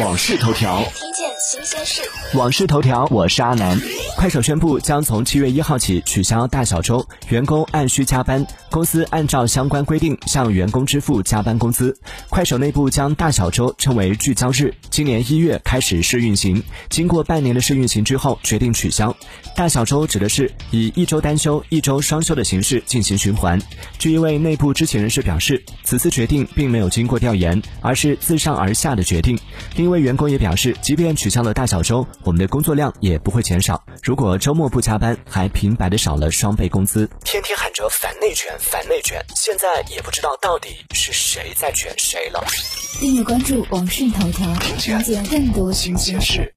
往事头条，听见新鲜事。往事头条，我是阿南。快手宣布将从七月一号起取消大小周，员工按需加班，公司按照相关规定向员工支付加班工资。快手内部将大小周称为聚焦日，今年一月开始试运行，经过半年的试运行之后，决定取消。大小周指的是以一周单休、一周双休的形式进行循环。据一位内部知情人士表示，此次决定并没有经过调研，而是自上而下的决定。另一位员工也表示，即便取消了大小周，我们的工作量也不会减少。如果周末不加班，还平白的少了双倍工资。天天喊着反内卷，反内卷，现在也不知道到底是谁在卷谁了。订阅关注网讯头条，了解更多新鲜事。